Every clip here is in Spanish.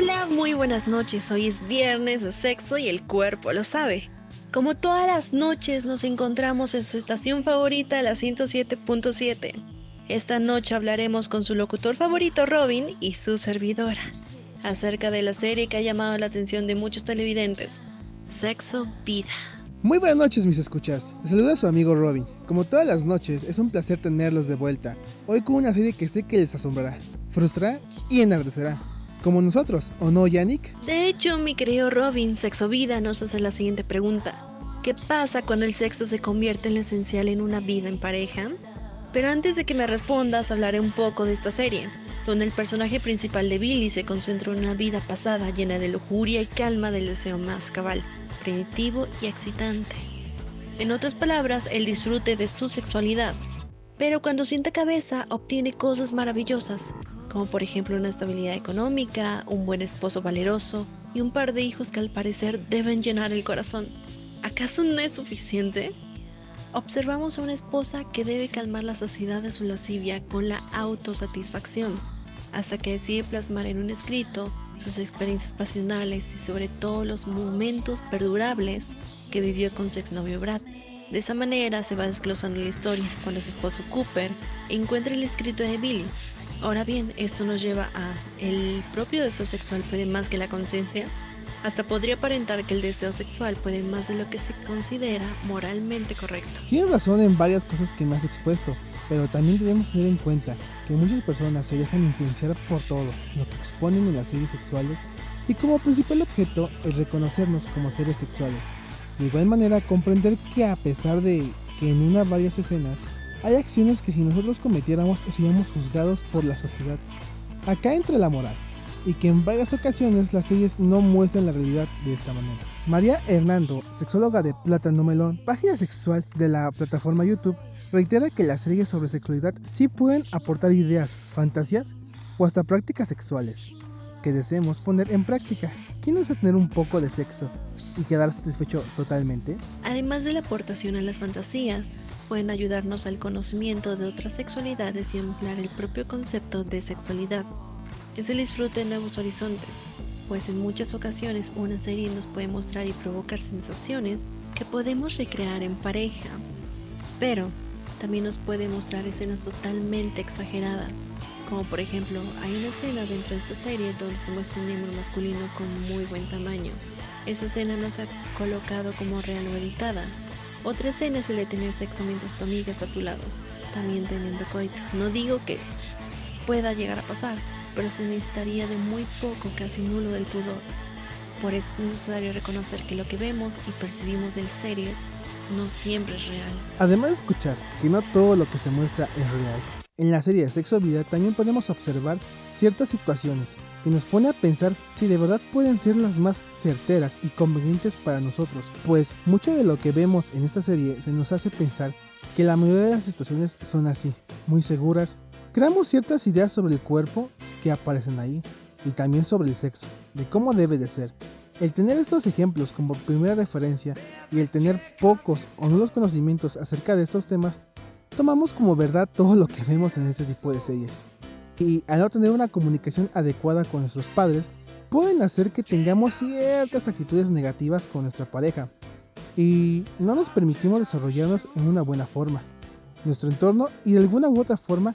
Hola, muy buenas noches. Hoy es viernes de sexo y el cuerpo lo sabe. Como todas las noches nos encontramos en su estación favorita, la 107.7. Esta noche hablaremos con su locutor favorito Robin y su servidora acerca de la serie que ha llamado la atención de muchos televidentes, Sexo Vida. Muy buenas noches mis escuchas, saluda su amigo Robin. Como todas las noches, es un placer tenerlos de vuelta, hoy con una serie que sé que les asombrará, frustrará y enardecerá. Como nosotros, ¿o no, Yannick? De hecho, mi querido Robin, Sexo Vida nos hace la siguiente pregunta. ¿Qué pasa cuando el sexo se convierte en lo esencial en una vida en pareja? Pero antes de que me respondas, hablaré un poco de esta serie, donde el personaje principal de Billy se concentra en una vida pasada llena de lujuria y calma del deseo más cabal, primitivo y excitante. En otras palabras, el disfrute de su sexualidad. Pero cuando siente cabeza, obtiene cosas maravillosas, como por ejemplo una estabilidad económica, un buen esposo valeroso y un par de hijos que al parecer deben llenar el corazón. ¿Acaso no es suficiente? Observamos a una esposa que debe calmar la saciedad de su lascivia con la autosatisfacción, hasta que decide plasmar en un escrito sus experiencias pasionales y sobre todo los momentos perdurables que vivió con su exnovio Brad. De esa manera se va desglosando la historia cuando su esposo Cooper encuentra el escrito de Billy, Ahora bien, esto nos lleva a el propio deseo sexual puede más que la conciencia. Hasta podría aparentar que el deseo sexual puede más de lo que se considera moralmente correcto. Tienes razón en varias cosas que me has expuesto, pero también debemos tener en cuenta que muchas personas se dejan influenciar por todo lo que exponen en las series sexuales y como principal objeto es reconocernos como seres sexuales. De igual manera comprender que a pesar de que en una varias escenas hay acciones que si nosotros cometiéramos seríamos juzgados por la sociedad. Acá entra la moral, y que en varias ocasiones las series no muestran la realidad de esta manera. María Hernando, sexóloga de Plátano Melón, página sexual de la plataforma YouTube, reitera que las series sobre sexualidad sí pueden aportar ideas, fantasías o hasta prácticas sexuales que deseemos poner en práctica. ¿Quién no tener un poco de sexo y quedar satisfecho totalmente? Además de la aportación a las fantasías, pueden ayudarnos al conocimiento de otras sexualidades y ampliar el propio concepto de sexualidad. Es el disfrute de nuevos horizontes, pues en muchas ocasiones una serie nos puede mostrar y provocar sensaciones que podemos recrear en pareja, pero también nos puede mostrar escenas totalmente exageradas, como por ejemplo hay una escena dentro de esta serie donde se muestra un miembro masculino con muy buen tamaño. Esa escena no se ha colocado como real o editada, otra escena es el de tener sexo mientras tu amiga está a tu lado, también teniendo coito. No digo que pueda llegar a pasar, pero se necesitaría de muy poco, casi nulo del pudor. Por eso es necesario reconocer que lo que vemos y percibimos en series no siempre es real. Además de escuchar que no todo lo que se muestra es real, en la serie Sexo Vida también podemos observar ciertas situaciones que nos pone a pensar si de verdad pueden ser las más certeras y convenientes para nosotros, pues mucho de lo que vemos en esta serie se nos hace pensar que la mayoría de las situaciones son así, muy seguras. Creamos ciertas ideas sobre el cuerpo que aparecen ahí y también sobre el sexo, de cómo debe de ser. El tener estos ejemplos como primera referencia y el tener pocos o nulos conocimientos acerca de estos temas tomamos como verdad todo lo que vemos en este tipo de series. Y al no tener una comunicación adecuada con nuestros padres, pueden hacer que tengamos ciertas actitudes negativas con nuestra pareja y no nos permitimos desarrollarnos en una buena forma. Nuestro entorno y de alguna u otra forma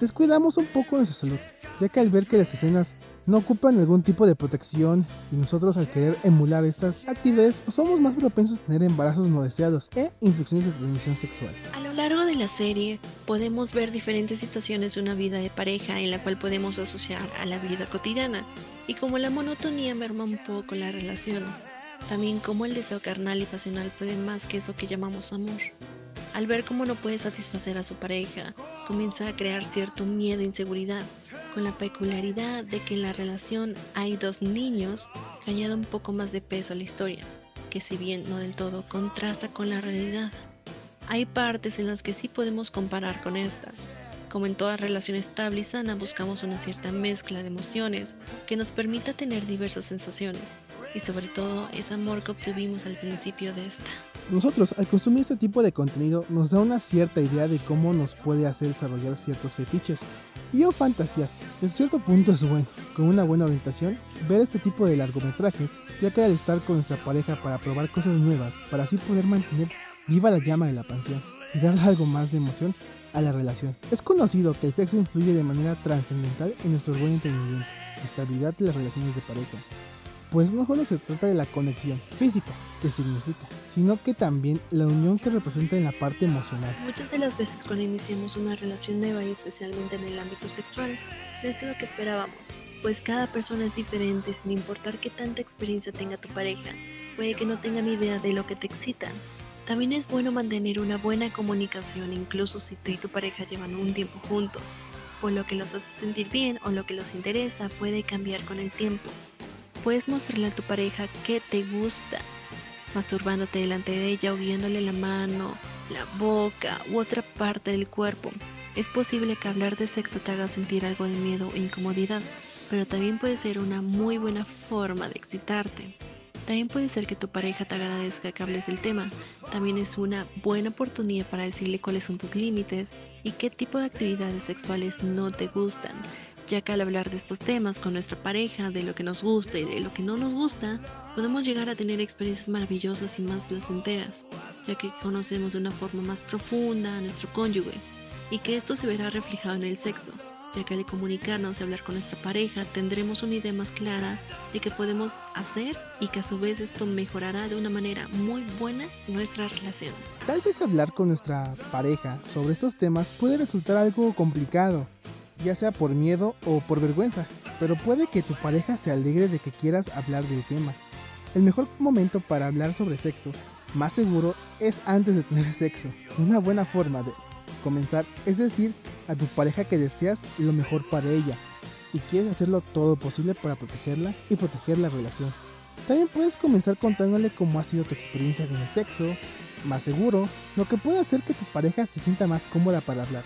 descuidamos un poco nuestra salud, ya que al ver que las escenas no ocupan algún tipo de protección y nosotros al querer emular estas actividades somos más propensos a tener embarazos no deseados e infecciones de transmisión sexual. A lo largo de la serie podemos ver diferentes situaciones de una vida de pareja en la cual podemos asociar a la vida cotidiana y como la monotonía merma un poco la relación, también como el deseo carnal y pasional puede más que eso que llamamos amor. Al ver cómo no puede satisfacer a su pareja, comienza a crear cierto miedo e inseguridad, con la peculiaridad de que en la relación hay dos niños que añaden un poco más de peso a la historia, que si bien no del todo contrasta con la realidad. Hay partes en las que sí podemos comparar con estas. Como en toda relación estable y sana, buscamos una cierta mezcla de emociones que nos permita tener diversas sensaciones y sobre todo ese amor que obtuvimos al principio de esta. Nosotros, al consumir este tipo de contenido, nos da una cierta idea de cómo nos puede hacer desarrollar ciertos fetiches, y o fantasías. En cierto punto es bueno, con una buena orientación, ver este tipo de largometrajes, ya que al estar con nuestra pareja para probar cosas nuevas, para así poder mantener viva la llama de la pasión y darle algo más de emoción a la relación. Es conocido que el sexo influye de manera trascendental en nuestro buen entendimiento y estabilidad de las relaciones de pareja. Pues no solo se trata de la conexión física, que significa, sino que también la unión que representa en la parte emocional. Muchas de las veces cuando iniciamos una relación nueva y especialmente en el ámbito sexual, no es lo que esperábamos, pues cada persona es diferente sin importar qué tanta experiencia tenga tu pareja, puede que no tengan idea de lo que te excitan. También es bueno mantener una buena comunicación incluso si tú y tu pareja llevan un tiempo juntos, o lo que los hace sentir bien o lo que los interesa puede cambiar con el tiempo. Puedes mostrarle a tu pareja que te gusta, masturbándote delante de ella o guiándole la mano, la boca u otra parte del cuerpo. Es posible que hablar de sexo te haga sentir algo de miedo o incomodidad, pero también puede ser una muy buena forma de excitarte. También puede ser que tu pareja te agradezca que hables del tema. También es una buena oportunidad para decirle cuáles son tus límites y qué tipo de actividades sexuales no te gustan ya que al hablar de estos temas con nuestra pareja, de lo que nos gusta y de lo que no nos gusta, podemos llegar a tener experiencias maravillosas y más placenteras, ya que conocemos de una forma más profunda a nuestro cónyuge, y que esto se verá reflejado en el sexo, ya que al comunicarnos y hablar con nuestra pareja tendremos una idea más clara de qué podemos hacer y que a su vez esto mejorará de una manera muy buena nuestra relación. Tal vez hablar con nuestra pareja sobre estos temas puede resultar algo complicado, ya sea por miedo o por vergüenza, pero puede que tu pareja se alegre de que quieras hablar del tema. El mejor momento para hablar sobre sexo, más seguro, es antes de tener sexo. Una buena forma de comenzar es decir a tu pareja que deseas lo mejor para ella y quieres hacerlo todo posible para protegerla y proteger la relación. También puedes comenzar contándole cómo ha sido tu experiencia con el sexo, más seguro, lo que puede hacer que tu pareja se sienta más cómoda para hablar.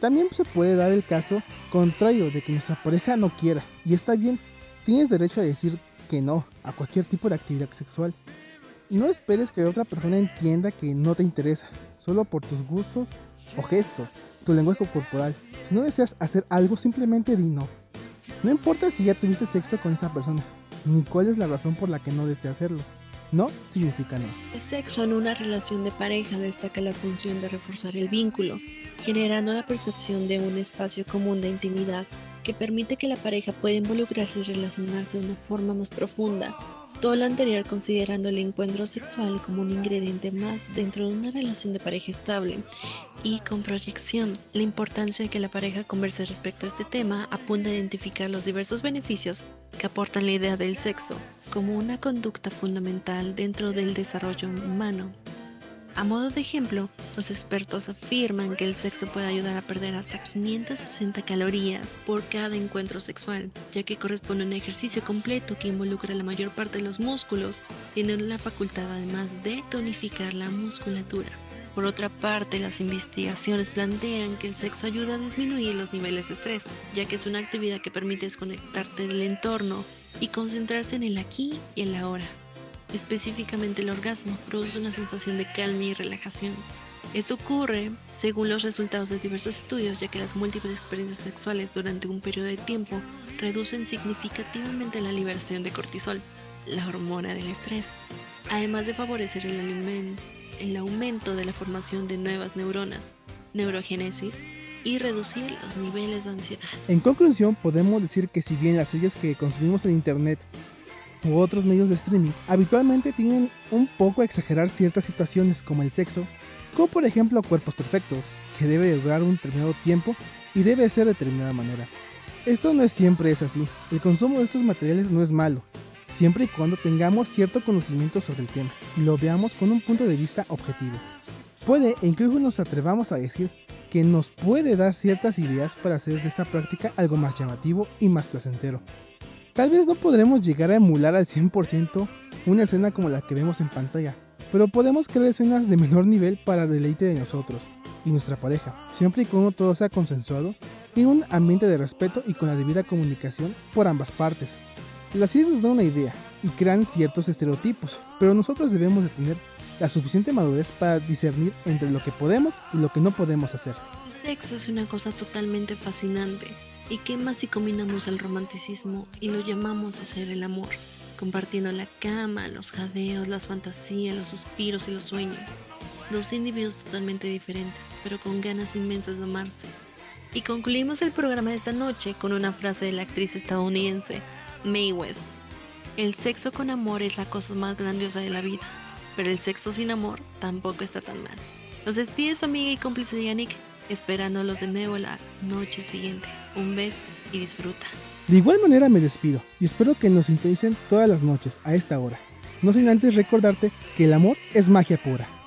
También se puede dar el caso contrario de que nuestra pareja no quiera, y está bien, tienes derecho a decir que no a cualquier tipo de actividad sexual. No esperes que otra persona entienda que no te interesa, solo por tus gustos o gestos, tu lenguaje corporal. Si no deseas hacer algo, simplemente di no. No importa si ya tuviste sexo con esa persona, ni cuál es la razón por la que no desea hacerlo. No significa no. El sexo en una relación de pareja destaca la función de reforzar el vínculo, generando la percepción de un espacio común de intimidad que permite que la pareja pueda involucrarse y relacionarse de una forma más profunda. Todo lo anterior considerando el encuentro sexual como un ingrediente más dentro de una relación de pareja estable y con proyección. La importancia de que la pareja converse respecto a este tema apunta a identificar los diversos beneficios que aportan la idea del sexo como una conducta fundamental dentro del desarrollo humano. A modo de ejemplo, los expertos afirman que el sexo puede ayudar a perder hasta 560 calorías por cada encuentro sexual, ya que corresponde a un ejercicio completo que involucra la mayor parte de los músculos, tiene la facultad además de tonificar la musculatura. Por otra parte, las investigaciones plantean que el sexo ayuda a disminuir los niveles de estrés, ya que es una actividad que permite desconectarte del entorno y concentrarse en el aquí y el ahora. Específicamente el orgasmo produce una sensación de calma y relajación. Esto ocurre según los resultados de diversos estudios, ya que las múltiples experiencias sexuales durante un periodo de tiempo reducen significativamente la liberación de cortisol, la hormona del estrés, además de favorecer el, aumento de la formación de nuevas neuronas, neurogénesis, y reducir los niveles de ansiedad. En conclusión, podemos decir que si bien las series que consumimos en Internet u otros medios de streaming habitualmente tienen un poco a exagerar ciertas situaciones como el sexo, como por ejemplo cuerpos perfectos, que debe durar un determinado tiempo y debe ser de determinada manera. Esto no es siempre es así, el consumo de estos materiales no es malo, siempre y cuando tengamos cierto conocimiento sobre el tema y lo veamos con un punto de vista objetivo. Puede e incluso nos atrevamos a decir que nos puede dar ciertas ideas para hacer de esta práctica algo más llamativo y más placentero. Tal vez no podremos llegar a emular al 100% una escena como la que vemos en pantalla, pero podemos crear escenas de menor nivel para deleite de nosotros y nuestra pareja, siempre y cuando todo sea consensuado en un ambiente de respeto y con la debida comunicación por ambas partes. Las series nos dan una idea y crean ciertos estereotipos, pero nosotros debemos de tener la suficiente madurez para discernir entre lo que podemos y lo que no podemos hacer. sexo es una cosa totalmente fascinante. ¿Y qué más si combinamos el romanticismo y lo llamamos hacer el amor? Compartiendo la cama, los jadeos, las fantasías, los suspiros y los sueños. Dos individuos totalmente diferentes, pero con ganas inmensas de amarse. Y concluimos el programa de esta noche con una frase de la actriz estadounidense Mae West. El sexo con amor es la cosa más grandiosa de la vida, pero el sexo sin amor tampoco está tan mal. Nos despide su amiga y cómplice Yannick, esperándolos de nuevo la noche siguiente. Un beso y disfruta. De igual manera me despido y espero que nos sintonicen todas las noches a esta hora. No sin antes recordarte que el amor es magia pura.